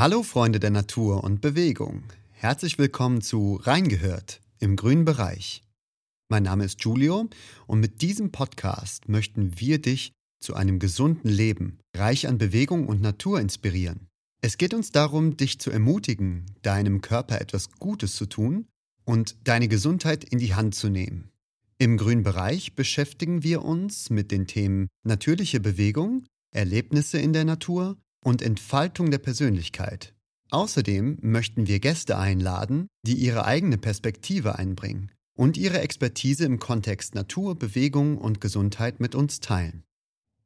Hallo Freunde der Natur und Bewegung. Herzlich willkommen zu Reingehört im grünen Bereich. Mein Name ist Julio und mit diesem Podcast möchten wir dich zu einem gesunden Leben, reich an Bewegung und Natur inspirieren. Es geht uns darum, dich zu ermutigen, deinem Körper etwas Gutes zu tun und deine Gesundheit in die Hand zu nehmen. Im grünen Bereich beschäftigen wir uns mit den Themen natürliche Bewegung, Erlebnisse in der Natur und Entfaltung der Persönlichkeit. Außerdem möchten wir Gäste einladen, die ihre eigene Perspektive einbringen und ihre Expertise im Kontext Natur, Bewegung und Gesundheit mit uns teilen.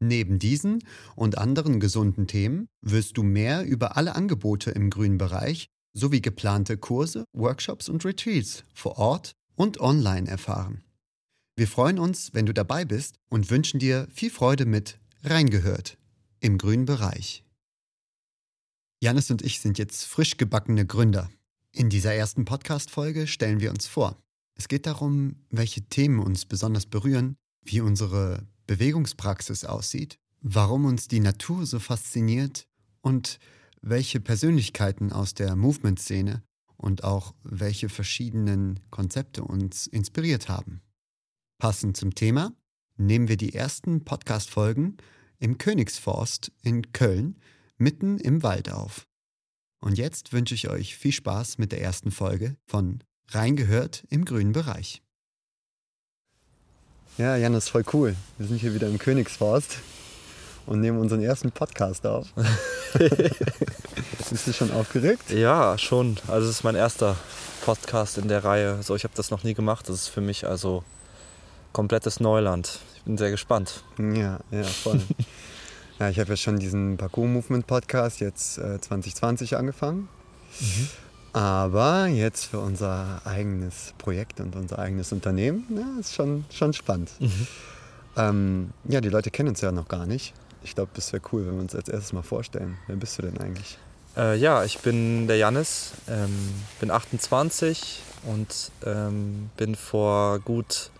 Neben diesen und anderen gesunden Themen wirst du mehr über alle Angebote im grünen Bereich sowie geplante Kurse, Workshops und Retreats vor Ort und online erfahren. Wir freuen uns, wenn du dabei bist und wünschen dir viel Freude mit Reingehört im grünen Bereich. Janis und ich sind jetzt frisch gebackene Gründer. In dieser ersten Podcast-Folge stellen wir uns vor. Es geht darum, welche Themen uns besonders berühren, wie unsere Bewegungspraxis aussieht, warum uns die Natur so fasziniert und welche Persönlichkeiten aus der Movement-Szene und auch welche verschiedenen Konzepte uns inspiriert haben. Passend zum Thema nehmen wir die ersten Podcast-Folgen im Königsforst in Köln mitten im Wald auf. Und jetzt wünsche ich euch viel Spaß mit der ersten Folge von Reingehört im grünen Bereich. Ja, Jan, das ist voll cool. Wir sind hier wieder im Königsforst und nehmen unseren ersten Podcast auf. Bist du schon aufgeregt? Ja, schon. Also es ist mein erster Podcast in der Reihe. So, ich habe das noch nie gemacht. Das ist für mich also komplettes Neuland. Ich bin sehr gespannt. Ja, ja, voll. Ja, ich habe ja schon diesen Parkour Movement Podcast jetzt äh, 2020 angefangen. Mhm. Aber jetzt für unser eigenes Projekt und unser eigenes Unternehmen, ja, ist schon, schon spannend. Mhm. Ähm, ja, die Leute kennen uns ja noch gar nicht. Ich glaube, das wäre cool, wenn wir uns als erstes mal vorstellen. Wer bist du denn eigentlich? Äh, ja, ich bin der Jannis, ähm, bin 28 und ähm, bin vor gut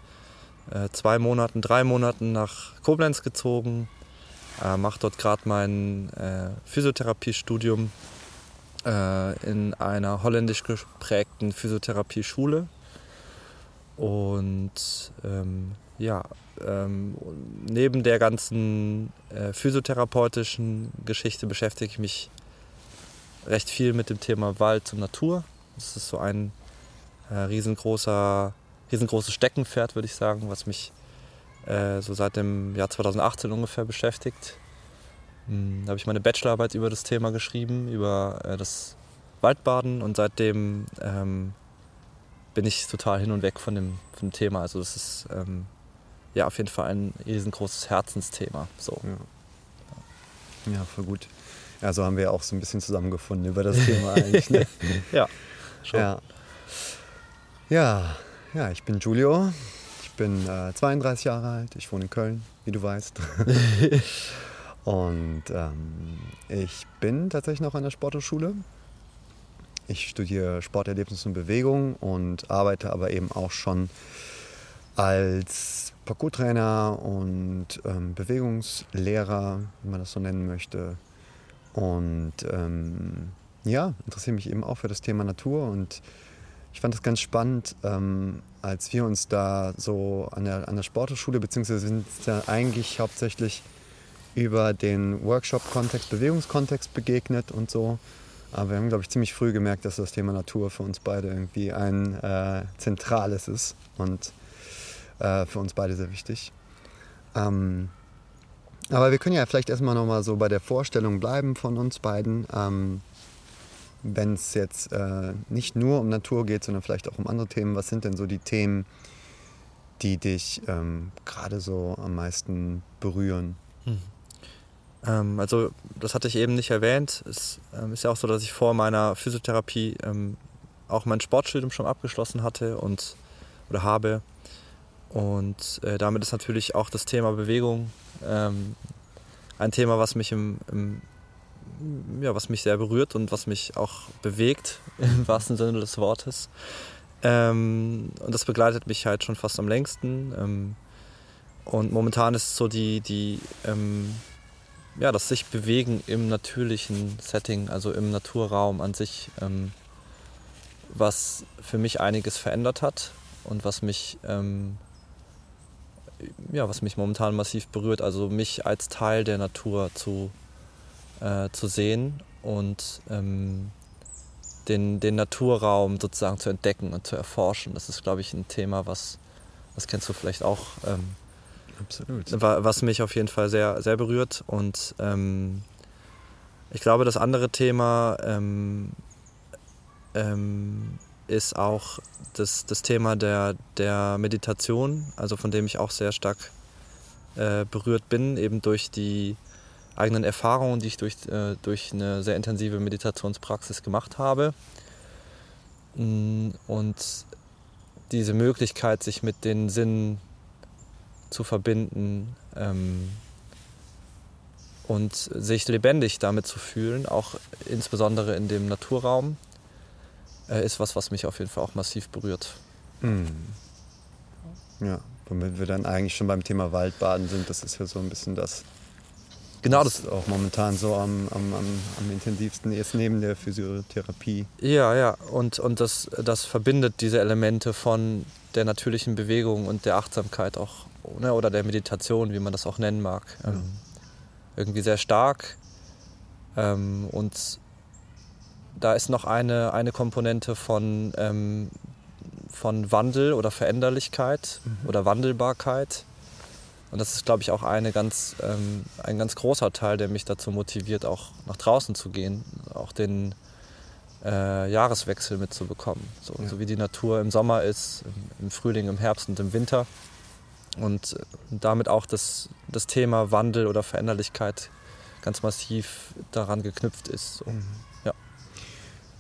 äh, zwei Monaten, drei Monaten nach Koblenz gezogen äh, mache dort gerade mein äh, Physiotherapiestudium äh, in einer holländisch geprägten Physiotherapieschule. Und ähm, ja, ähm, neben der ganzen äh, physiotherapeutischen Geschichte beschäftige ich mich recht viel mit dem Thema Wald und Natur. Das ist so ein äh, riesengroßer, riesengroßes Steckenpferd, würde ich sagen, was mich äh, so seit dem Jahr 2018 ungefähr beschäftigt. Hm, da habe ich meine Bachelorarbeit über das Thema geschrieben, über äh, das Waldbaden und seitdem ähm, bin ich total hin und weg von dem, von dem Thema. Also das ist ähm, ja auf jeden Fall ein riesengroßes Herzensthema. So. Ja. ja, voll gut. Ja, so haben wir auch so ein bisschen zusammengefunden über das Thema eigentlich. Ne? ja, schon. Ja. ja, ja, ich bin Giulio, bin äh, 32 Jahre alt, ich wohne in Köln, wie du weißt. und ähm, ich bin tatsächlich noch an der Sporthochschule. Ich studiere Sporterlebnis und Bewegung und arbeite aber eben auch schon als Parkour-Trainer und ähm, Bewegungslehrer, wenn man das so nennen möchte. Und ähm, ja, interessiere mich eben auch für das Thema Natur und ich fand das ganz spannend, ähm, als wir uns da so an der, an der Sporthochschule, beziehungsweise sind ja eigentlich hauptsächlich über den Workshop-Kontext, Bewegungskontext begegnet und so. Aber wir haben, glaube ich, ziemlich früh gemerkt, dass das Thema Natur für uns beide irgendwie ein äh, zentrales ist und äh, für uns beide sehr wichtig. Ähm, aber wir können ja vielleicht erstmal nochmal so bei der Vorstellung bleiben von uns beiden. Ähm, wenn es jetzt äh, nicht nur um Natur geht, sondern vielleicht auch um andere Themen, was sind denn so die Themen, die dich ähm, gerade so am meisten berühren? Hm. Ähm, also das hatte ich eben nicht erwähnt. Es ähm, ist ja auch so, dass ich vor meiner Physiotherapie ähm, auch mein Sportstudium schon abgeschlossen hatte und oder habe. Und äh, damit ist natürlich auch das Thema Bewegung ähm, ein Thema, was mich im, im ja, was mich sehr berührt und was mich auch bewegt, im wahrsten Sinne des Wortes. Ähm, und das begleitet mich halt schon fast am längsten. Ähm, und momentan ist so die, die, ähm, ja, das sich bewegen im natürlichen Setting, also im Naturraum an sich, ähm, was für mich einiges verändert hat und was mich, ähm, ja, was mich momentan massiv berührt. Also mich als Teil der Natur zu, äh, zu sehen und ähm, den, den Naturraum sozusagen zu entdecken und zu erforschen. Das ist, glaube ich, ein Thema, was, das kennst du vielleicht auch. Ähm, Absolut. Was mich auf jeden Fall sehr, sehr berührt. Und ähm, ich glaube, das andere Thema ähm, ähm, ist auch das, das Thema der, der Meditation, also von dem ich auch sehr stark äh, berührt bin, eben durch die eigenen Erfahrungen, die ich durch, äh, durch eine sehr intensive Meditationspraxis gemacht habe. Mm, und diese Möglichkeit, sich mit den Sinnen zu verbinden ähm, und sich lebendig damit zu fühlen, auch insbesondere in dem Naturraum, äh, ist was, was mich auf jeden Fall auch massiv berührt. Mhm. Ja, womit wir dann eigentlich schon beim Thema Waldbaden sind, das ist ja so ein bisschen das, Genau, das ist auch momentan so am, am, am, am, intensivsten jetzt neben der Physiotherapie. Ja, ja, und, und das, das verbindet diese Elemente von der natürlichen Bewegung und der Achtsamkeit auch, ne, oder der Meditation, wie man das auch nennen mag, ähm, irgendwie sehr stark. Ähm, und da ist noch eine, eine Komponente von, ähm, von Wandel oder Veränderlichkeit mhm. oder Wandelbarkeit und das ist, glaube ich, auch eine ganz, ähm, ein ganz großer Teil, der mich dazu motiviert, auch nach draußen zu gehen, auch den äh, Jahreswechsel mitzubekommen. So, ja. so, wie die Natur im Sommer ist, im, im, Frühling, im Herbst und im Winter. Und äh, damit auch das, das Thema Wandel oder Veränderlichkeit ganz massiv daran geknüpft ist. So. Mhm. Ja.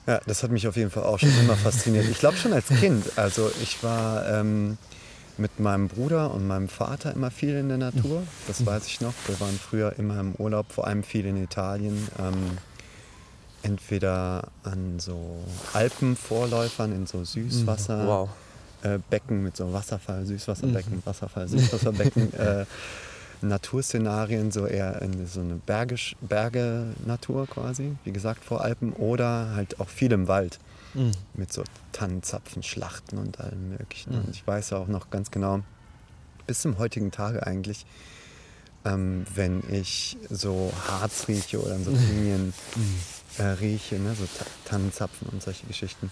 ja, das hat mich auf jeden Fall auch schon immer fasziniert. Ich glaube schon als Kind. Also ich war... Ähm mit meinem Bruder und meinem Vater immer viel in der Natur. Das mhm. weiß ich noch. Wir waren früher immer im Urlaub, vor allem viel in Italien. Ähm, entweder an so Alpenvorläufern in so Süßwasser. Wow. Äh, Becken mit so Wasserfall, Süßwasserbecken, mhm. Wasserfall, Süßwasserbecken, äh, Naturszenarien, so eher in so eine Bergisch, Berge-Natur quasi, wie gesagt, vor Alpen oder halt auch viel im Wald mhm. mit so Tannenzapfenschlachten und allem Möglichen. Mhm. Und ich weiß auch noch ganz genau, bis zum heutigen Tage eigentlich, ähm, wenn ich so Harz rieche oder so Pinien mhm. äh, rieche, ne, so Tannenzapfen und solche Geschichten,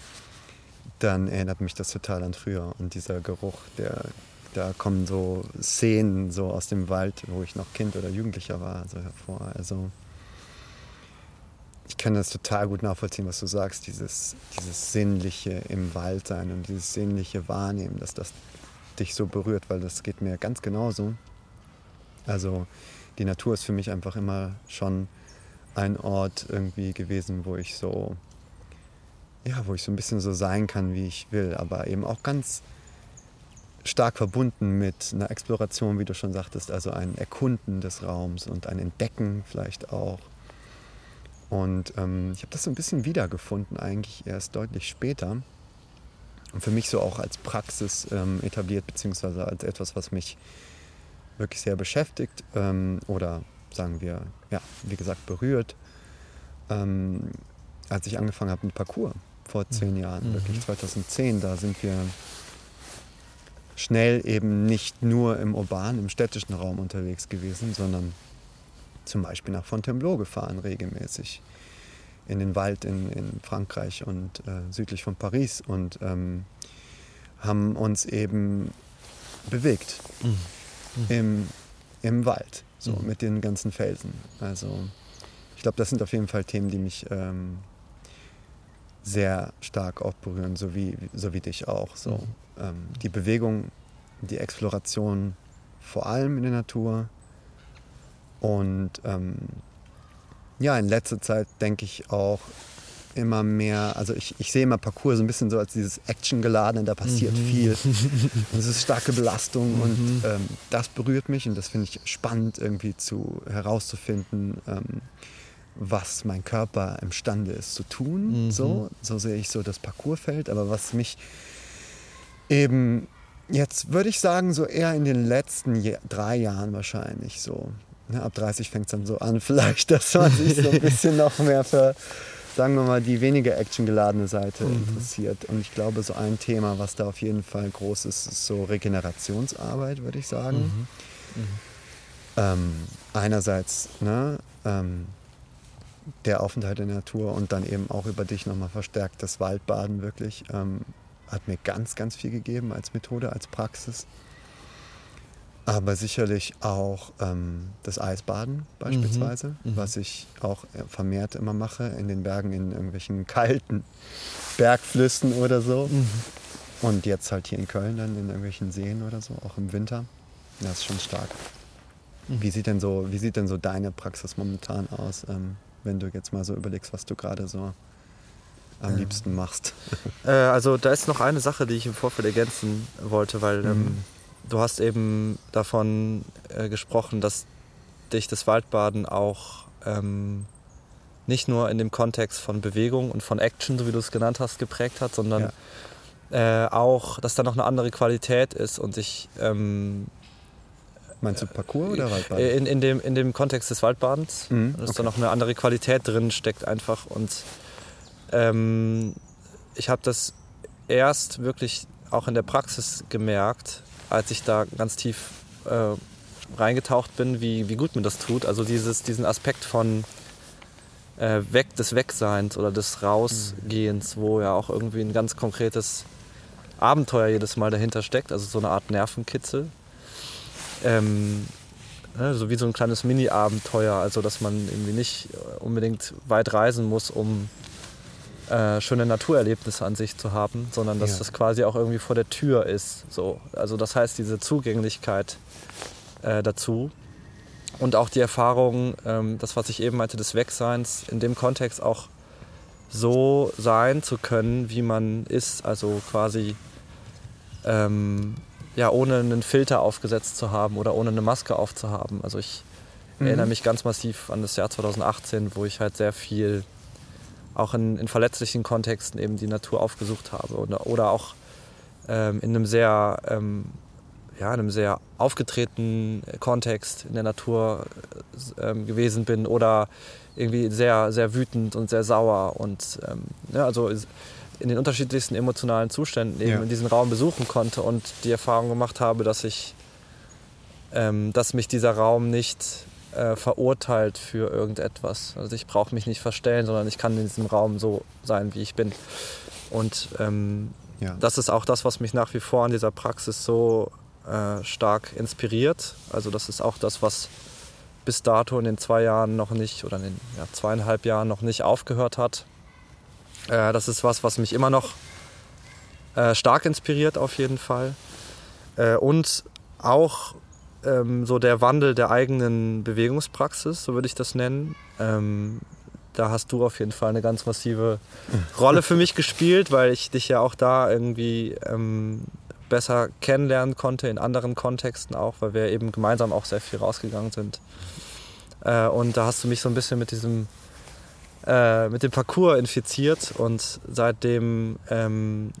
dann erinnert mich das total an früher. Und dieser Geruch, der, da kommen so Szenen so aus dem Wald, wo ich noch Kind oder Jugendlicher war, so hervor. Also ich kann das total gut nachvollziehen, was du sagst, dieses, dieses Sinnliche im Wald sein und dieses sinnliche Wahrnehmen, dass das dich so berührt, weil das geht mir ganz genauso. Also die Natur ist für mich einfach immer schon ein Ort irgendwie gewesen, wo ich so, ja, wo ich so ein bisschen so sein kann, wie ich will, aber eben auch ganz stark verbunden mit einer Exploration, wie du schon sagtest, also ein Erkunden des Raums und ein Entdecken vielleicht auch und ähm, ich habe das so ein bisschen wiedergefunden, eigentlich erst deutlich später. Und für mich so auch als Praxis ähm, etabliert, beziehungsweise als etwas, was mich wirklich sehr beschäftigt ähm, oder sagen wir, ja, wie gesagt, berührt, ähm, als ich angefangen habe mit Parcours vor zehn Jahren, mhm. wirklich 2010, da sind wir schnell eben nicht nur im urbanen, im städtischen Raum unterwegs gewesen, sondern zum Beispiel nach Fontainebleau gefahren regelmäßig in den Wald in, in Frankreich und äh, südlich von Paris und ähm, haben uns eben bewegt mhm. Mhm. Im, im Wald, so mhm. mit den ganzen Felsen. Also ich glaube, das sind auf jeden Fall Themen, die mich ähm, sehr stark auch berühren, so wie, so wie dich auch. So. Mhm. Ähm, die Bewegung, die Exploration vor allem in der Natur, und ähm, ja, in letzter Zeit denke ich auch immer mehr, also ich, ich sehe immer Parcours so ein bisschen so als dieses Action-geladene, da passiert mhm. viel. Und es ist starke Belastung mhm. und ähm, das berührt mich und das finde ich spannend irgendwie zu herauszufinden, ähm, was mein Körper imstande ist zu tun. Mhm. So, so sehe ich so das Parcoursfeld, aber was mich eben jetzt würde ich sagen, so eher in den letzten drei Jahren wahrscheinlich so ne, ab 30 fängt es dann so an, vielleicht, dass man sich so ein bisschen noch mehr für, sagen wir mal, die weniger actiongeladene Seite mhm. interessiert. Und ich glaube, so ein Thema, was da auf jeden Fall groß ist, ist so Regenerationsarbeit, würde ich sagen. Mhm. Mhm. Ähm, einerseits ne, ähm, der Aufenthalt in der Natur und dann eben auch über dich nochmal verstärkt das Waldbaden wirklich. Ähm, hat mir ganz, ganz viel gegeben als Methode, als Praxis. Aber sicherlich auch ähm, das Eisbaden beispielsweise, mhm. Mhm. was ich auch vermehrt immer mache in den Bergen, in irgendwelchen kalten Bergflüssen oder so. Mhm. Und jetzt halt hier in Köln dann in irgendwelchen Seen oder so, auch im Winter. Das ist schon stark. Mhm. Wie, sieht denn so, wie sieht denn so deine Praxis momentan aus, ähm, wenn du jetzt mal so überlegst, was du gerade so am liebsten machst? Äh, also da ist noch eine Sache, die ich im Vorfeld ergänzen wollte, weil ähm, mhm du hast eben davon äh, gesprochen, dass dich das Waldbaden auch ähm, nicht nur in dem Kontext von Bewegung und von Action, so wie du es genannt hast, geprägt hat, sondern ja. äh, auch, dass da noch eine andere Qualität ist und ich. Ähm, Meinst du Parcours oder Waldbaden? In, in, dem, in dem Kontext des Waldbadens, mhm, dass okay. da noch eine andere Qualität drin steckt einfach. Und ähm, ich habe das erst wirklich auch in der Praxis gemerkt, als ich da ganz tief äh, reingetaucht bin, wie, wie gut mir das tut. Also dieses, diesen Aspekt von äh, weg, des Wegseins oder des Rausgehens, wo ja auch irgendwie ein ganz konkretes Abenteuer jedes Mal dahinter steckt, also so eine Art Nervenkitzel. Ähm, ne, so wie so ein kleines Mini-Abenteuer, also dass man irgendwie nicht unbedingt weit reisen muss, um äh, schöne Naturerlebnisse an sich zu haben, sondern dass ja. das quasi auch irgendwie vor der Tür ist. So. Also das heißt, diese Zugänglichkeit äh, dazu und auch die Erfahrung, ähm, das, was ich eben meinte, des Wegseins, in dem Kontext auch so sein zu können, wie man ist, also quasi ähm, ja, ohne einen Filter aufgesetzt zu haben oder ohne eine Maske aufzuhaben. Also ich mhm. erinnere mich ganz massiv an das Jahr 2018, wo ich halt sehr viel auch in, in verletzlichen Kontexten eben die Natur aufgesucht habe oder, oder auch ähm, in einem sehr, ähm, ja, in einem sehr aufgetretenen Kontext in der Natur ähm, gewesen bin oder irgendwie sehr, sehr wütend und sehr sauer und ähm, ja, also in den unterschiedlichsten emotionalen Zuständen eben ja. in diesem Raum besuchen konnte und die Erfahrung gemacht habe, dass ich, ähm, dass mich dieser Raum nicht äh, verurteilt für irgendetwas. Also ich brauche mich nicht verstellen, sondern ich kann in diesem Raum so sein, wie ich bin. Und ähm, ja. das ist auch das, was mich nach wie vor an dieser Praxis so äh, stark inspiriert. Also das ist auch das, was bis dato in den zwei Jahren noch nicht oder in den ja, zweieinhalb Jahren noch nicht aufgehört hat. Äh, das ist was, was mich immer noch äh, stark inspiriert auf jeden Fall. Äh, und auch ähm, so der Wandel der eigenen Bewegungspraxis, so würde ich das nennen. Ähm, da hast du auf jeden Fall eine ganz massive Rolle für mich gespielt, weil ich dich ja auch da irgendwie ähm, besser kennenlernen konnte, in anderen Kontexten auch, weil wir eben gemeinsam auch sehr viel rausgegangen sind. Äh, und da hast du mich so ein bisschen mit diesem äh, mit dem Parcours infiziert und seitdem ähm,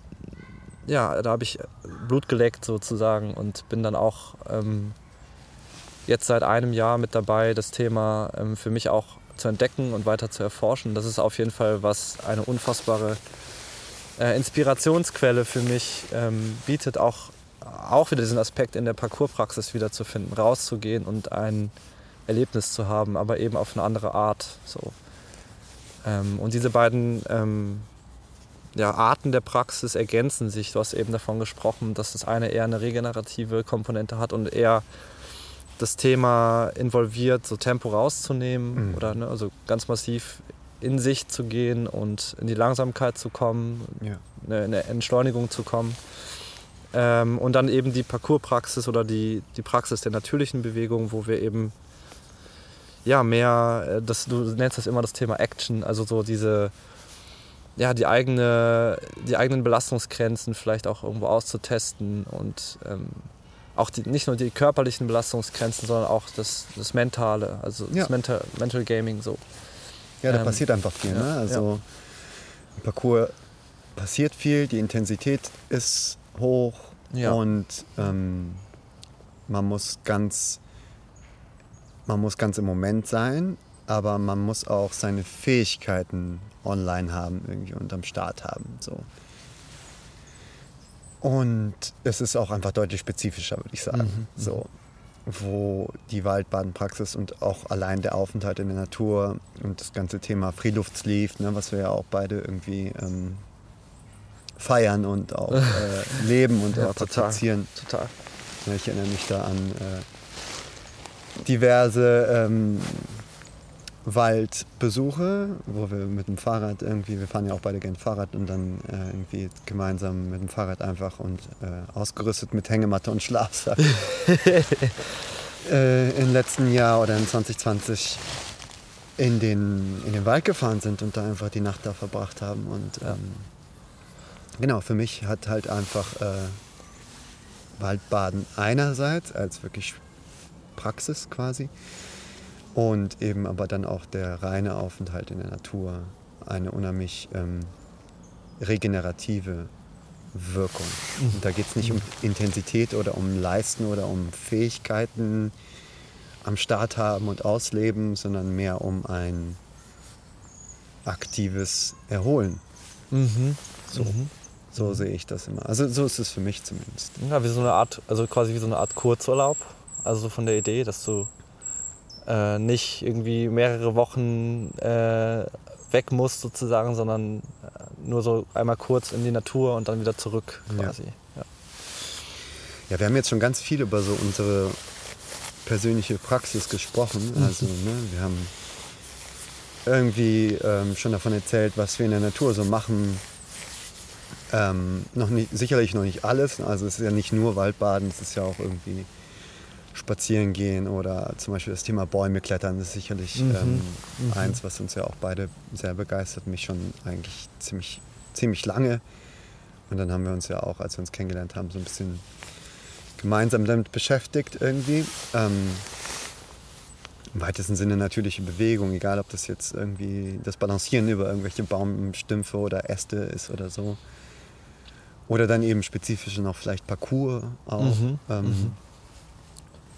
ja, da habe ich Blut geleckt sozusagen und bin dann auch ähm, jetzt seit einem Jahr mit dabei, das Thema ähm, für mich auch zu entdecken und weiter zu erforschen. Das ist auf jeden Fall was eine unfassbare äh, Inspirationsquelle für mich ähm, bietet, auch, auch wieder diesen Aspekt in der Parcourspraxis wiederzufinden, rauszugehen und ein Erlebnis zu haben, aber eben auf eine andere Art. So. Ähm, und diese beiden ähm, ja, Arten der Praxis ergänzen sich. Du hast eben davon gesprochen, dass das eine eher eine regenerative Komponente hat und eher das Thema involviert, so Tempo rauszunehmen mhm. oder ne, also ganz massiv in sich zu gehen und in die Langsamkeit zu kommen, ja. eine, eine Entschleunigung zu kommen. Ähm, und dann eben die Parcourspraxis oder die, die Praxis der natürlichen Bewegung, wo wir eben ja mehr, äh, das, du nennst das immer das Thema Action, also so diese, ja, die, eigene, die eigenen Belastungsgrenzen vielleicht auch irgendwo auszutesten und ähm, auch die, nicht nur die körperlichen Belastungsgrenzen, sondern auch das, das Mentale, also ja. das Mental, Mental Gaming so. Ja, da ähm, passiert einfach viel. Ja, ne? Also ja. im Parcours passiert viel, die Intensität ist hoch und ähm, man muss ganz man muss ganz im Moment sein, aber man muss auch seine Fähigkeiten online haben irgendwie und am Start haben. So. Und es ist auch einfach deutlich spezifischer, würde ich sagen. Mhm. So, wo die Waldbadenpraxis und auch allein der Aufenthalt in der Natur und das ganze Thema Freeluftsleaf, ne, was wir ja auch beide irgendwie ähm, feiern und auch äh, leben und ja, auch praktizieren. Total. Ja, ich erinnere mich da an äh, diverse ähm, Waldbesuche, wo wir mit dem Fahrrad irgendwie, wir fahren ja auch beide gerne Fahrrad und dann äh, irgendwie gemeinsam mit dem Fahrrad einfach und äh, ausgerüstet mit Hängematte und Schlafsack äh, im letzten Jahr oder in 2020 in den, in den Wald gefahren sind und da einfach die Nacht da verbracht haben. Und ähm, genau, für mich hat halt einfach äh, Waldbaden einerseits als wirklich Praxis quasi und eben aber dann auch der reine Aufenthalt in der Natur eine unheimlich ähm, regenerative Wirkung. Mhm. Und da geht es nicht um Intensität oder um Leisten oder um Fähigkeiten am Start haben und ausleben, sondern mehr um ein aktives Erholen. Mhm. So, mhm. so sehe ich das immer. Also so ist es für mich zumindest. Ja, wie so eine Art, also quasi wie so eine Art Kurzurlaub. Also von der Idee, dass du äh, nicht irgendwie mehrere Wochen äh, weg muss sozusagen, sondern äh, nur so einmal kurz in die Natur und dann wieder zurück quasi. Ja. Ja. ja, wir haben jetzt schon ganz viel über so unsere persönliche Praxis gesprochen. Mhm. Also ne, wir haben irgendwie ähm, schon davon erzählt, was wir in der Natur so machen. Ähm, noch nicht, sicherlich noch nicht alles. Also es ist ja nicht nur Waldbaden, es ist ja auch irgendwie spazieren gehen oder zum Beispiel das Thema Bäume klettern ist sicherlich mhm. Ähm, mhm. eins, was uns ja auch beide sehr begeistert, mich schon eigentlich ziemlich, ziemlich lange. Und dann haben wir uns ja auch, als wir uns kennengelernt haben, so ein bisschen gemeinsam damit beschäftigt irgendwie. Ähm, Im weitesten Sinne natürliche Bewegung, egal ob das jetzt irgendwie das Balancieren über irgendwelche Baumstümpfe oder Äste ist oder so. Oder dann eben spezifisch noch vielleicht Parcours auch. Mhm. Ähm, mhm.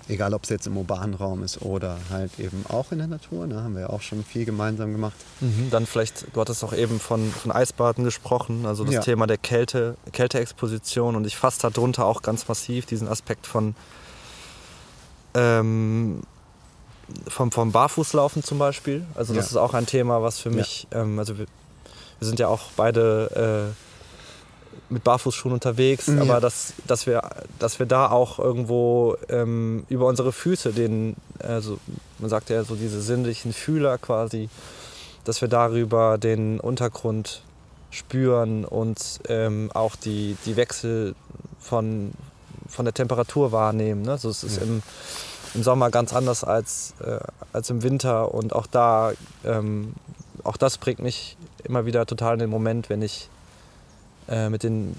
Egal, ob es jetzt im urbanen Raum ist oder halt eben auch in der Natur. Da ne, haben wir ja auch schon viel gemeinsam gemacht. Mhm, dann vielleicht, du hattest auch eben von, von Eisbaden gesprochen, also das ja. Thema der Kälte, Kälteexposition. Und ich fasse darunter auch ganz massiv diesen Aspekt von ähm, vom, vom Barfußlaufen zum Beispiel. Also das ja. ist auch ein Thema, was für mich, ja. ähm, also wir, wir, sind ja auch beide äh, mit Barfußschuhen unterwegs, ja. aber dass, dass, wir, dass wir da auch irgendwo ähm, über unsere Füße, den, also man sagt ja so diese sinnlichen Fühler quasi, dass wir darüber den Untergrund spüren und ähm, auch die, die Wechsel von, von der Temperatur wahrnehmen. Ne? Also es ist ja. im, im Sommer ganz anders als, äh, als im Winter und auch da, ähm, auch das bringt mich immer wieder total in den Moment, wenn ich äh, mit den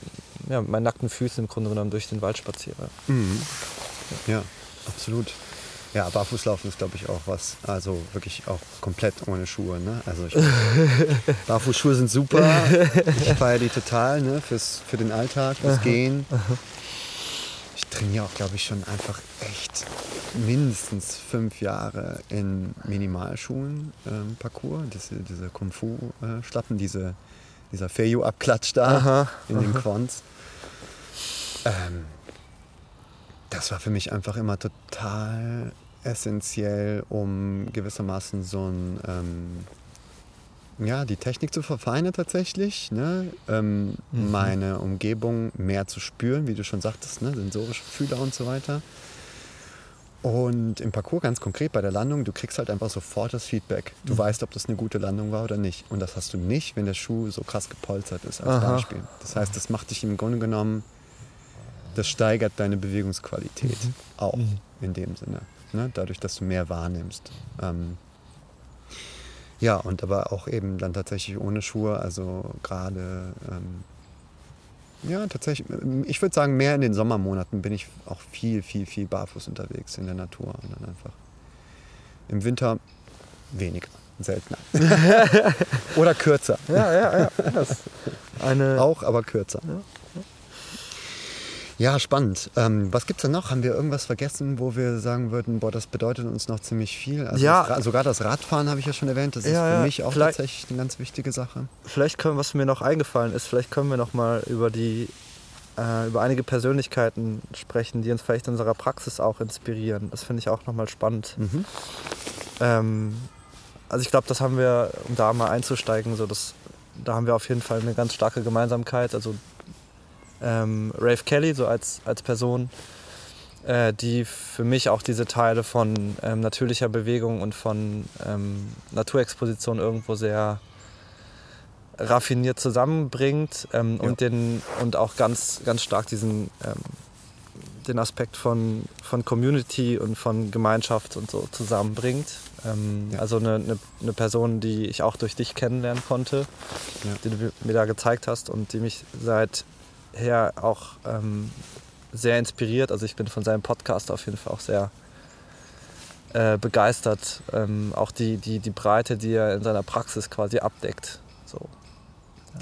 ja, mit meinen nackten Füßen im Grunde genommen durch den Wald spaziere. Mhm. Ja. absolut. Ja, Barfußlaufen ist, glaube ich, auch was. Also wirklich auch komplett ohne Schuhe. Ne? Also ich, Barfußschuhe sind super. Ich feiere die total ne? Fürs, für den Alltag, fürs Gehen. Ich trainiere auch, glaube ich, schon einfach echt mindestens fünf Jahre in Minimalschuhen ähm, Parcours. Diese, diese Kung-Fu-Schlappen, diese dieser Feju-Abklatsch da aha, in den Quants. Ähm, das war für mich einfach immer total essentiell, um gewissermaßen so ein, ähm, ja, die Technik zu verfeinern tatsächlich, ne? Ähm, mhm. meine Umgebung mehr zu spüren, wie du schon sagtest, ne? sensorische Fühler und so weiter. Und im Parcours ganz konkret bei der Landung, du kriegst halt einfach sofort das Feedback. Du mhm. weißt, ob das eine gute Landung war oder nicht. Und das hast du nicht, wenn der Schuh so krass gepolstert ist als Aha. Beispiel. Das heißt, das macht dich im Grunde genommen, das steigert deine Bewegungsqualität mhm. auch mhm. in dem Sinne. Ne? Dadurch, dass du mehr wahrnimmst. Ähm, ja, und aber auch eben dann tatsächlich ohne Schuhe, also gerade ähm, ja, tatsächlich. Ich würde sagen, mehr in den Sommermonaten bin ich auch viel, viel, viel barfuß unterwegs in der Natur. Und dann einfach im Winter weniger, seltener. Oder kürzer. Ja, ja, ja. eine auch, aber kürzer. Ja, Ja, spannend. Ähm, was gibt es da noch? Haben wir irgendwas vergessen, wo wir sagen würden, boah, das bedeutet uns noch ziemlich viel? Also Ja. das, sogar das Radfahren habe ich ja schon erwähnt. Das ist Ja, für ja, mich auch vielleicht- tatsächlich eine ganz wichtige Sache. Vielleicht können, was mir noch eingefallen ist, vielleicht können wir noch mal über die äh, über einige Persönlichkeiten sprechen, die uns vielleicht in unserer Praxis auch inspirieren. Das finde ich auch noch mal spannend. Mhm. Ähm, also ich glaube, das haben wir, um da mal einzusteigen, so das, da haben wir auf jeden Fall eine ganz starke Gemeinsamkeit. Also ähm, Rafe Kelly so als, als Person, äh, die für mich auch diese Teile von ähm, natürlicher Bewegung und von ähm, Naturexposition irgendwo sehr raffiniert zusammenbringt ähm, Ja. und, den, und auch ganz, ganz stark diesen ähm, den Aspekt von, von Community und von Gemeinschaft und so zusammenbringt. Ähm, Ja. Also eine, eine, eine Person, die ich auch durch dich kennenlernen konnte, Ja. die du mir da gezeigt hast und die mich seither auch ähm, sehr inspiriert. Also ich bin von seinem Podcast auf jeden Fall auch sehr äh, begeistert. Ähm, auch die, die, die Breite, die er in seiner Praxis quasi abdeckt. So.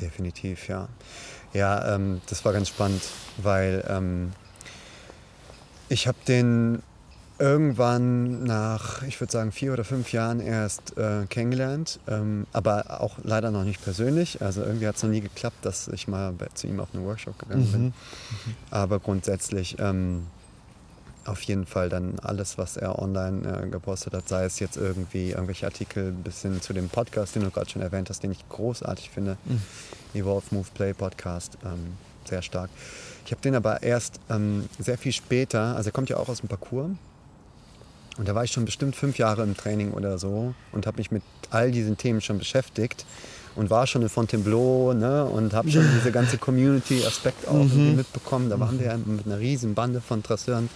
Definitiv, ja. Ja, ähm, das war ganz spannend, weil ähm, ich habe den irgendwann nach, ich würde sagen, vier oder fünf Jahren erst äh, kennengelernt, ähm, aber auch leider noch nicht persönlich. Also irgendwie hat es noch nie geklappt, dass ich mal bei, zu ihm auf einen Workshop gegangen bin. Aber grundsätzlich ähm, auf jeden Fall dann alles, was er online äh, gepostet hat, sei es jetzt irgendwie irgendwelche Artikel bis hin zu dem Podcast, den du gerade schon erwähnt hast, den ich großartig finde. Evolve Move Play Podcast, ähm, sehr stark. Ich habe den aber erst ähm, sehr viel später, also er kommt ja auch aus dem Parcours. Und da war ich schon bestimmt fünf Jahre im Training oder so und habe mich mit all diesen Themen schon beschäftigt und war schon in Fontainebleau ne, und habe schon diese ganze Community-Aspekt auch irgendwie mitbekommen. Da waren wir ja mit einer riesen Bande von Trasseuren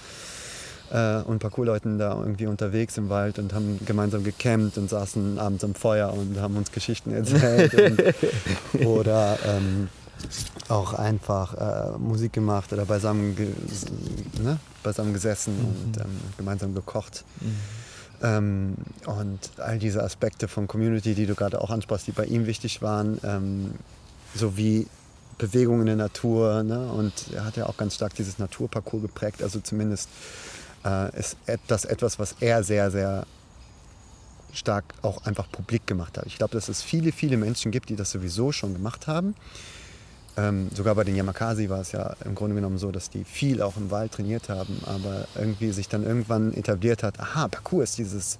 äh, und Parkourleuten da irgendwie unterwegs im Wald und haben gemeinsam gecampt und saßen abends am Feuer und haben uns Geschichten erzählt. und, oder ähm, auch einfach äh, Musik gemacht oder beisammen, ge ne, beisammen gesessen und ähm, gemeinsam gekocht. Ähm, und all diese Aspekte von Community, die du gerade auch ansprachst, die bei ihm wichtig waren, ähm, sowie Bewegung in der Natur. Ne? Und er hat ja auch ganz stark dieses Naturparcours geprägt. Also zumindest äh, ist das etwas, was er sehr, sehr stark auch einfach publik gemacht hat. Ich glaube, dass es viele, viele Menschen gibt, die das sowieso schon gemacht haben. Ähm, sogar bei den Yamakasi war es ja im Grunde genommen so, dass die viel auch im Wald trainiert haben, aber irgendwie sich dann irgendwann etabliert hat, aha, Parcours ist dieses,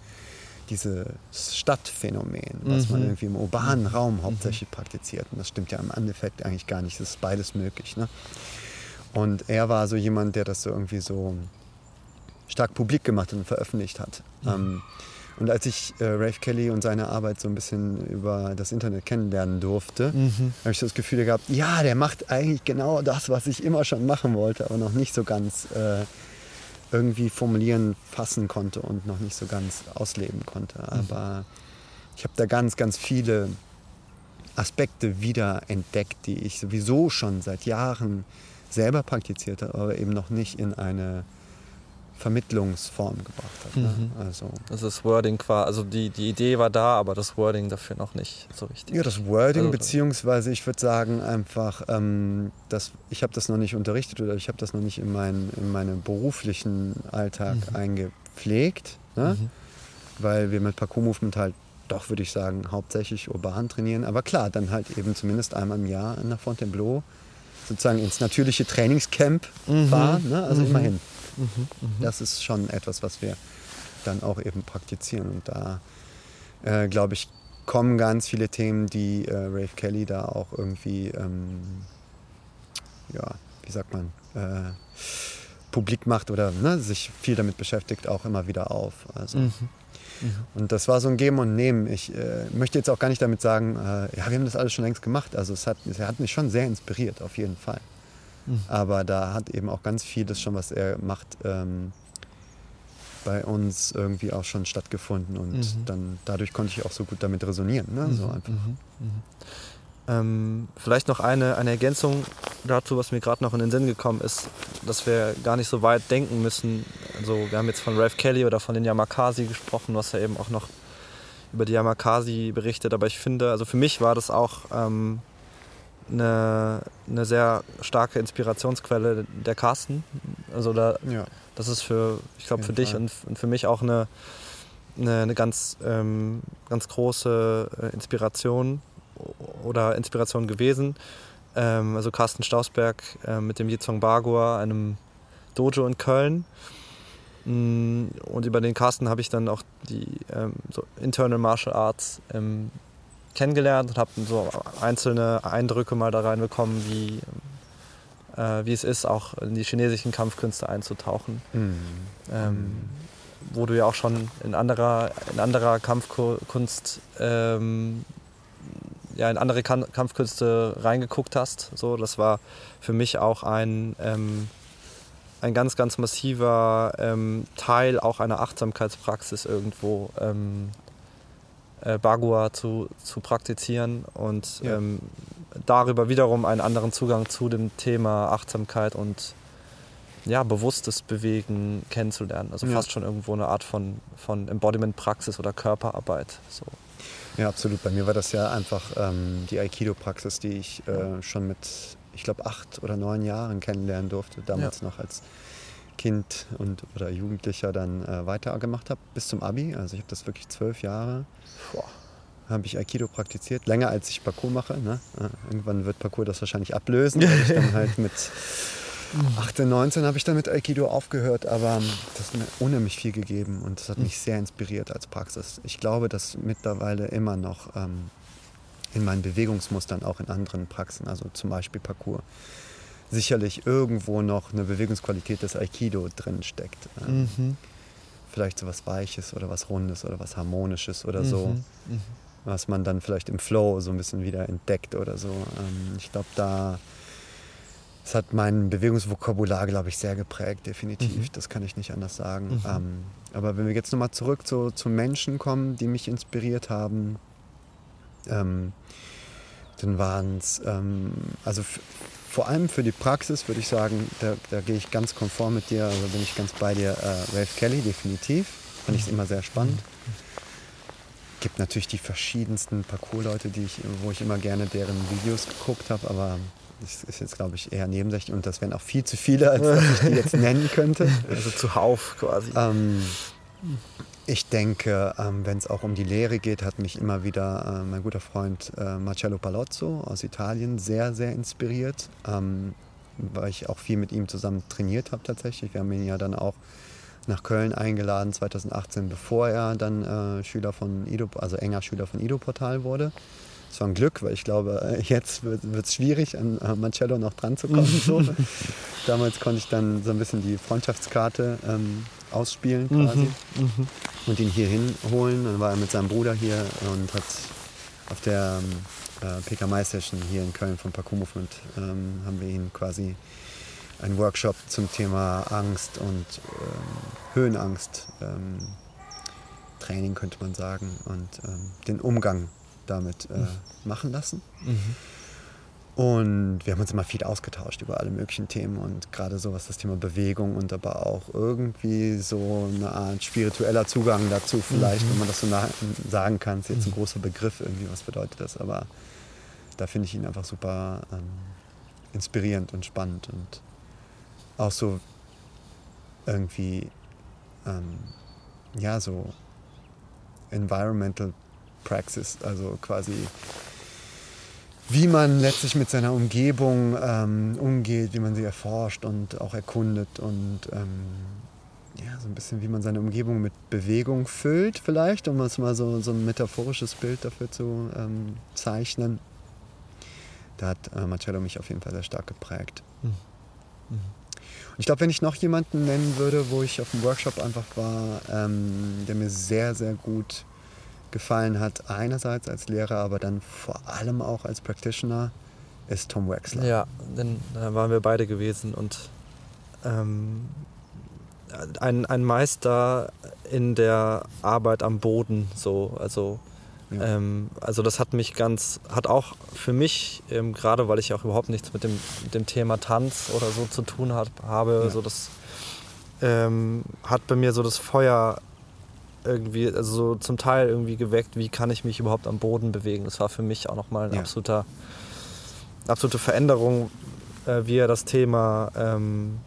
dieses Stadtphänomen, was man Mhm. irgendwie im urbanen Raum hauptsächlich praktiziert. Und das stimmt ja im Endeffekt eigentlich gar nicht, es ist beides möglich. Ne? Und er war so jemand, der das so irgendwie so stark publik gemacht und veröffentlicht hat. Ähm, und als ich äh, Rafe Kelly und seine Arbeit so ein bisschen über das Internet kennenlernen durfte, habe ich das Gefühl gehabt, ja, der macht eigentlich genau das, was ich immer schon machen wollte, aber noch nicht so ganz äh, irgendwie formulieren, fassen konnte und noch nicht so ganz ausleben konnte. Aber ich habe da ganz, ganz viele Aspekte wieder entdeckt, die ich sowieso schon seit Jahren selber praktiziert habe, aber eben noch nicht in eine Vermittlungsform gebracht habe. Ne? Mhm. Also Also das Wording quasi, also die, die Idee war da, aber das Wording dafür noch nicht so richtig. Ja, das Wording, Also- beziehungsweise ich würde sagen einfach, ähm, dass ich habe das noch nicht unterrichtet oder ich habe das noch nicht in, mein, in meinen beruflichen Alltag Mhm. eingepflegt, ne? Mhm. weil wir mit Parkour Movement halt doch, würde ich sagen, hauptsächlich urban trainieren. Aber klar, dann halt eben zumindest einmal im Jahr nach Fontainebleau sozusagen ins natürliche Trainingscamp Mhm. fahren. Ne? Also Mhm. immerhin. Mhm. Mhm. Das ist schon etwas, was wir dann auch eben praktizieren. Und da, äh, glaube ich, kommen ganz viele Themen, die äh, Rafe Kelly da auch irgendwie, ähm, ja, wie sagt man, äh, publik macht oder ne, sich viel damit beschäftigt, auch immer wieder auf. Also, Mhm. Und das war so ein Geben und Nehmen. Ich äh, möchte jetzt auch gar nicht damit sagen, äh, ja, wir haben das alles schon längst gemacht. Also es hat, es hat mich schon sehr inspiriert, auf jeden Fall. Mhm. Aber da hat eben auch ganz vieles schon, was er macht, ähm, bei uns irgendwie auch schon stattgefunden. Und Mhm. dann dadurch konnte ich auch so gut damit resonieren. Ne? So Mhm, einfach. mhm, mhm. Ähm, vielleicht noch eine, eine Ergänzung dazu, was mir gerade noch in den Sinn gekommen ist, dass wir gar nicht so weit denken müssen. Also wir haben jetzt von Ralph Kelly oder von den Yamakasi gesprochen, was ja eben auch noch über die Yamakasi berichtet. Aber ich finde, also für mich war das auch ähm, eine, eine sehr starke Inspirationsquelle der Carsten. Also da, Ja. das ist für, ich glaube, für dich und, und für mich auch eine, eine, eine ganz, ähm, ganz große äh, Inspiration oder Inspiration gewesen. Ähm, also Carsten Stausberg äh, mit dem Yizong Bagua, einem Dojo in Köln. Mm, Und über den Carsten habe ich dann auch die ähm, so Internal Martial Arts ähm, kennengelernt und habe so einzelne Eindrücke mal da reinbekommen, wie, äh, wie es ist, auch in die chinesischen Kampfkünste einzutauchen. Mhm. Ähm, wo du ja auch schon in anderer, in anderer Kampfkunst, ähm, ja, in andere kan Kampfkünste reingeguckt hast. So, das war für mich auch ein, ähm, ein ganz, ganz massiver ähm, Teil auch einer Achtsamkeitspraxis irgendwo. Äh, Bagua zu, zu praktizieren und Ja. ähm, darüber wiederum einen anderen Zugang zu dem Thema Achtsamkeit und ja, bewusstes Bewegen kennenzulernen. Also Ja. fast schon irgendwo eine Art von, von Embodiment-Praxis oder Körperarbeit. So. Ja, absolut. Bei mir war das ja einfach ähm, die Aikido-Praxis, die ich äh, schon mit, ich glaube, acht oder neun Jahren kennenlernen durfte. Damals noch als Kind und oder Jugendlicher dann äh, weitergemacht habe bis zum Abi. Also ich habe das wirklich zwölf Jahre habe ich Aikido praktiziert. Länger als ich Parkour mache. Ne? Äh, Irgendwann wird Parkour das wahrscheinlich ablösen. weil ich dann halt mit 18, 19 habe ich dann mit Aikido aufgehört, aber das hat mir unheimlich viel gegeben und das hat mich sehr inspiriert als Praxis. Ich glaube, dass mittlerweile immer noch ähm, in meinen Bewegungsmustern, auch in anderen Praxen, also zum Beispiel Parkour, sicherlich irgendwo noch eine Bewegungsqualität des Aikido drin steckt. Ähm, Mhm. Vielleicht so was Weiches oder was Rundes oder was Harmonisches oder so Mhm. Mhm. was man dann vielleicht im Flow so ein bisschen wieder entdeckt oder so. Ähm, ich glaube, da das hat mein Bewegungsvokabular, glaube ich, sehr geprägt, definitiv. Mhm. Das kann ich nicht anders sagen. Mhm. Ähm, aber wenn wir jetzt nochmal zurück zu, zu Menschen kommen, die mich inspiriert haben, ähm, dann waren es, ähm, also vor allem für die Praxis würde ich sagen, da, da gehe ich ganz konform mit dir, also bin ich ganz bei dir. Äh, Ralph Kelly, definitiv. Fand ich es immer sehr spannend gibt natürlich die verschiedensten Parkour-Leute, die ich, wo ich immer gerne deren Videos geguckt habe, aber das ist jetzt, glaube ich, eher nebensächlich und das wären auch viel zu viele, als dass ich die jetzt nennen könnte. Also zuhauf quasi. Ähm, ich denke, ähm, wenn es auch um die Lehre geht, hat mich immer wieder äh, mein guter Freund äh, Marcello Palozzo aus Italien sehr, sehr inspiriert, ähm, weil ich auch viel mit ihm zusammen trainiert habe tatsächlich. Wir haben ihn ja dann auch nach Köln eingeladen 2018, bevor er dann äh, Schüler von Ido, also enger Schüler von Ido Portal wurde. Das war ein Glück, weil ich glaube, jetzt wird es schwierig, an Marcello noch dran zu kommen. So. Damals konnte ich dann so ein bisschen die Freundschaftskarte ähm, ausspielen quasi Mhm. Und ihn hier hinholen. Dann war er mit seinem Bruder hier und hat auf der ähm, äh, PK-Mai-Session hier in Köln vom Parkour Movement ähm, haben wir ihn quasi einen Workshop zum Thema Angst und ähm, Höhenangst ähm, Training könnte man sagen und ähm, den Umgang damit äh, machen lassen. Mhm. Und wir haben uns immer viel ausgetauscht über alle möglichen Themen und gerade so was das Thema Bewegung und aber auch irgendwie so eine Art spiritueller Zugang dazu vielleicht, wenn man das so sagen kann. Ist jetzt ein großer Begriff irgendwie, was bedeutet das, aber da finde ich ihn einfach super ähm, inspirierend und spannend und auch so irgendwie, ähm, ja, so Environmental Praxis, also quasi wie man letztlich mit seiner Umgebung ähm, umgeht, wie man sie erforscht und auch erkundet und ähm, ja, so ein bisschen wie man seine Umgebung mit Bewegung füllt vielleicht, um es mal so, so ein metaphorisches Bild dafür zu ähm, zeichnen. Da hat äh, Marcello mich auf jeden Fall sehr stark geprägt. Mhm. Und ich glaube, wenn ich noch jemanden nennen würde, wo ich auf dem Workshop einfach war, ähm, der mir sehr, sehr gut gefallen hat, einerseits als Lehrer, aber dann vor allem auch als Practitioner, ist Tom Wexler. Ja, denn da waren wir beide gewesen und ähm, ein, ein Meister in der Arbeit am Boden, so, also Ja. ähm, also das hat mich ganz, hat auch für mich, ähm, gerade weil ich auch überhaupt nichts mit dem, mit dem Thema Tanz oder so zu tun hat, habe, Ja. so das ähm, hat bei mir so das Feuer irgendwie, also so zum Teil irgendwie geweckt, wie kann ich mich überhaupt am Boden bewegen. Das war für mich auch nochmal ein Ja. absoluter absolute Veränderung, äh, wie er das Thema ähm,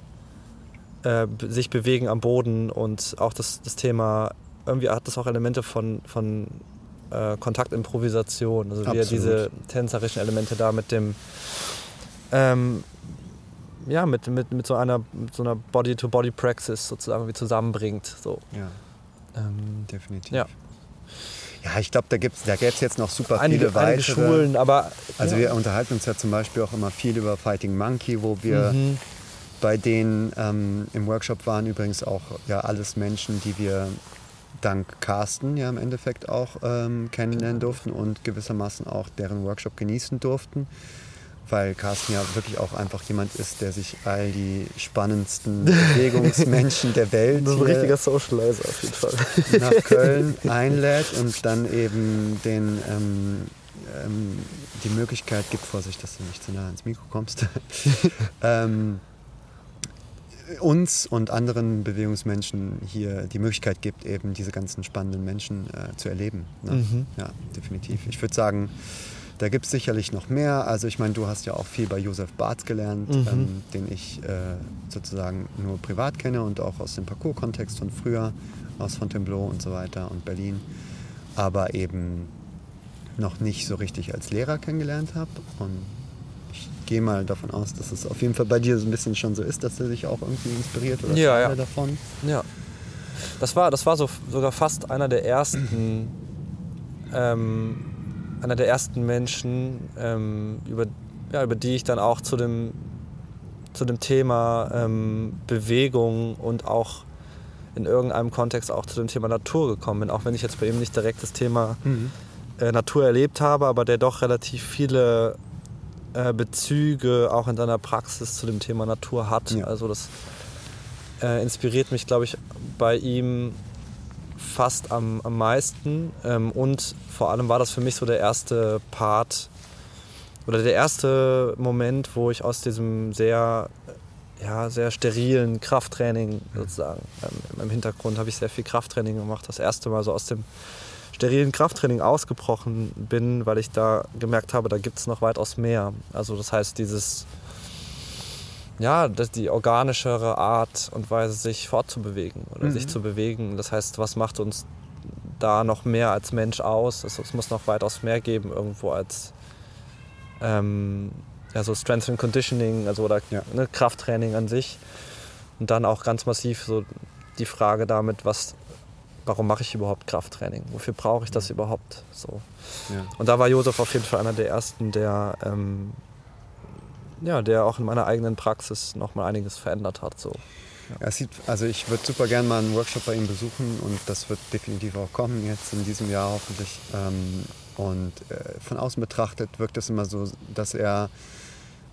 äh, sich bewegen am Boden und auch das, das Thema, irgendwie hat das auch Elemente von, von äh, Kontaktimprovisation, also wie er diese tänzerischen Elemente da mit dem ähm, ja, mit, mit, mit so einer, mit so einer Body-to-Body-Praxis sozusagen wie zusammenbringt. So. Ja. Ähm, Definitiv. Ja. Ja, ich glaube, da, da gäbe es jetzt noch super einige, viele weitere. Einige Schulen, aber. Also, ja. wir unterhalten uns ja zum Beispiel auch immer viel über Fighting Monkey, wo wir mhm. bei denen ähm, im Workshop waren übrigens auch ja alles Menschen, die wir dank Carsten ja im Endeffekt auch ähm, kennenlernen durften und gewissermaßen auch deren Workshop genießen durften weil Carsten ja wirklich auch einfach jemand ist, der sich all die spannendsten Bewegungsmenschen der Welt ist ein richtiger Socializer auf jeden Fall. nach Köln einlädt und dann eben den, ähm, ähm, die Möglichkeit gibt, Vorsicht, dass du nicht zu nah ins Mikro kommst, ähm, uns und anderen Bewegungsmenschen hier die Möglichkeit gibt, eben diese ganzen spannenden Menschen äh, zu erleben. Ne? Mhm. Ja, definitiv. Ich würde sagen, da gibt es sicherlich noch mehr. Also ich meine, du hast ja auch viel bei Josef Barth gelernt, mhm. ähm, den ich äh, sozusagen nur privat kenne und auch aus dem Parcours-Kontext von früher, aus Fontainebleau und so weiter und Berlin. Aber eben noch nicht so richtig als Lehrer kennengelernt habe. Und ich gehe mal davon aus, dass es auf jeden Fall bei dir so ein bisschen schon so ist, dass er sich auch irgendwie inspiriert oder ja, ja. davon. Ja. Das war, das war so sogar fast einer der ersten ähm, einer der ersten Menschen, ähm, über, ja, über die ich dann auch zu dem, zu dem Thema ähm, Bewegung und auch in irgendeinem Kontext auch zu dem Thema Natur gekommen bin, auch wenn ich jetzt bei ihm nicht direkt das Thema mhm. äh, Natur erlebt habe, aber der doch relativ viele äh, Bezüge auch in seiner Praxis zu dem Thema Natur hat. Ja. Also das äh, inspiriert mich, glaube ich, bei ihm fast am, am meisten. Ähm, und vor allem war das für mich so der erste Part oder der erste Moment, wo ich aus diesem sehr, ja, sehr sterilen Krafttraining sozusagen, ähm, im Hintergrund habe ich sehr viel Krafttraining gemacht, das erste Mal so aus dem sterilen Krafttraining ausgebrochen bin, weil ich da gemerkt habe, da gibt es noch weitaus mehr. Also das heißt, dieses ja, die organischere Art und Weise, sich fortzubewegen oder mhm. sich zu bewegen. Das heißt, was macht uns da noch mehr als Mensch aus? Es, es muss noch weitaus mehr geben irgendwo als ähm, ja, so Strength and Conditioning, also oder ja. ne, Krafttraining an sich. Und dann auch ganz massiv so die Frage damit, was, warum mache ich überhaupt Krafttraining? Wofür brauche ich das mhm. überhaupt? So. Ja. Und da war Josef auf jeden Fall einer der ersten, der ähm, ja, der auch in meiner eigenen Praxis noch mal einiges verändert hat. So. Ja. Sieht, also ich würde super gerne mal einen Workshop bei ihm besuchen und das wird definitiv auch kommen jetzt in diesem Jahr hoffentlich. Ähm, und äh, von außen betrachtet wirkt es immer so, dass er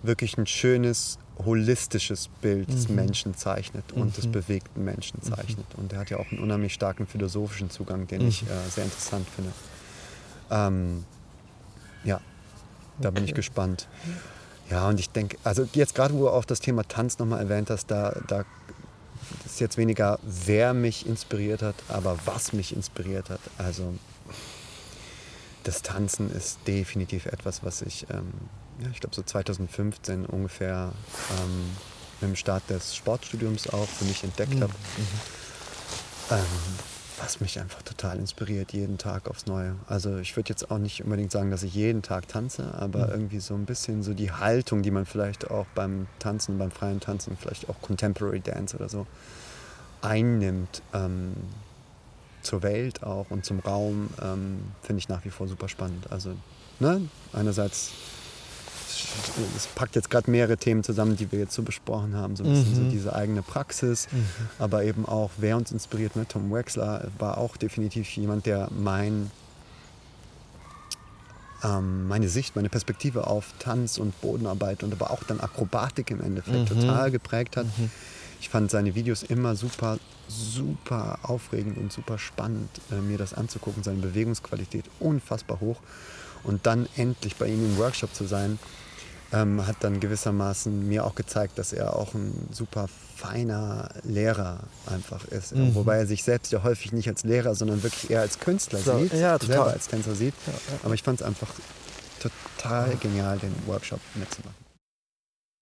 wirklich ein schönes, holistisches Bild mhm. des Menschen zeichnet und mhm. des bewegten Menschen mhm. zeichnet. Mhm. Und er hat ja auch einen unheimlich starken philosophischen Zugang, den ich mhm. äh, sehr interessant finde. Ähm, ja, da okay. bin ich gespannt. Ja, und ich denke, also jetzt gerade, wo du auch das Thema Tanz nochmal erwähnt hast, da, da ist jetzt weniger, wer mich inspiriert hat, aber was mich inspiriert hat. Also das Tanzen ist definitiv etwas, was ich, ähm, ja, ich glaube so 2015 ungefähr ähm, mit dem Start des Sportstudiums auch für mich entdeckt mhm. habe. Mhm. Ähm, was mich einfach total inspiriert, jeden Tag aufs Neue. Also ich würde jetzt auch nicht unbedingt sagen, dass ich jeden Tag tanze, aber mhm. irgendwie so ein bisschen so die Haltung, die man vielleicht auch beim Tanzen, beim freien Tanzen, vielleicht auch Contemporary Dance oder so einnimmt ähm, zur Welt auch und zum Raum, ähm, finde ich nach wie vor super spannend. Also ne, einerseits es packt jetzt gerade mehrere Themen zusammen, die wir jetzt so besprochen haben. So ein bisschen mhm. so diese eigene Praxis, mhm. aber eben auch, wer uns inspiriert. Ne? Tom Wexler war auch definitiv jemand, der mein, ähm, meine Sicht, meine Perspektive auf Tanz und Bodenarbeit und aber auch dann Akrobatik im Endeffekt mhm. total geprägt hat. Mhm. Ich fand seine Videos immer super, super aufregend und super spannend, äh, mir das anzugucken. Seine Bewegungsqualität unfassbar hoch. Und dann endlich bei ihm im Workshop zu sein, ähm, hat dann gewissermaßen mir auch gezeigt, dass er auch ein super feiner Lehrer einfach ist. Mhm. Wobei er sich selbst ja häufig nicht als Lehrer, sondern wirklich eher als Künstler so, sieht, ja, selber als Tänzer sieht. Ja, ja. Aber ich fand es einfach total genial, den Workshop mitzumachen.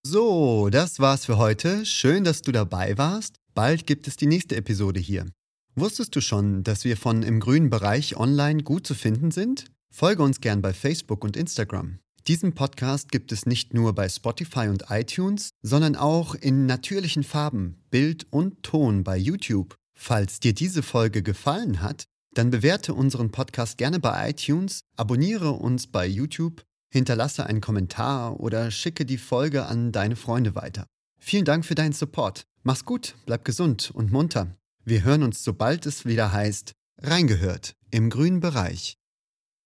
So, das war's für heute. Schön, dass du dabei warst. Bald gibt es die nächste Episode hier. Wusstest du schon, dass wir von im grünen Bereich online gut zu finden sind? Folge uns gern bei Facebook und Instagram. Diesen Podcast gibt es nicht nur bei Spotify und iTunes, sondern auch in natürlichen Farben, Bild und Ton bei YouTube. Falls dir diese Folge gefallen hat, dann bewerte unseren Podcast gerne bei iTunes, abonniere uns bei YouTube, hinterlasse einen Kommentar oder schicke die Folge an deine Freunde weiter. Vielen Dank für deinen Support. Mach's gut, bleib gesund und munter. Wir hören uns, sobald es wieder heißt, reingehört im grünen Bereich.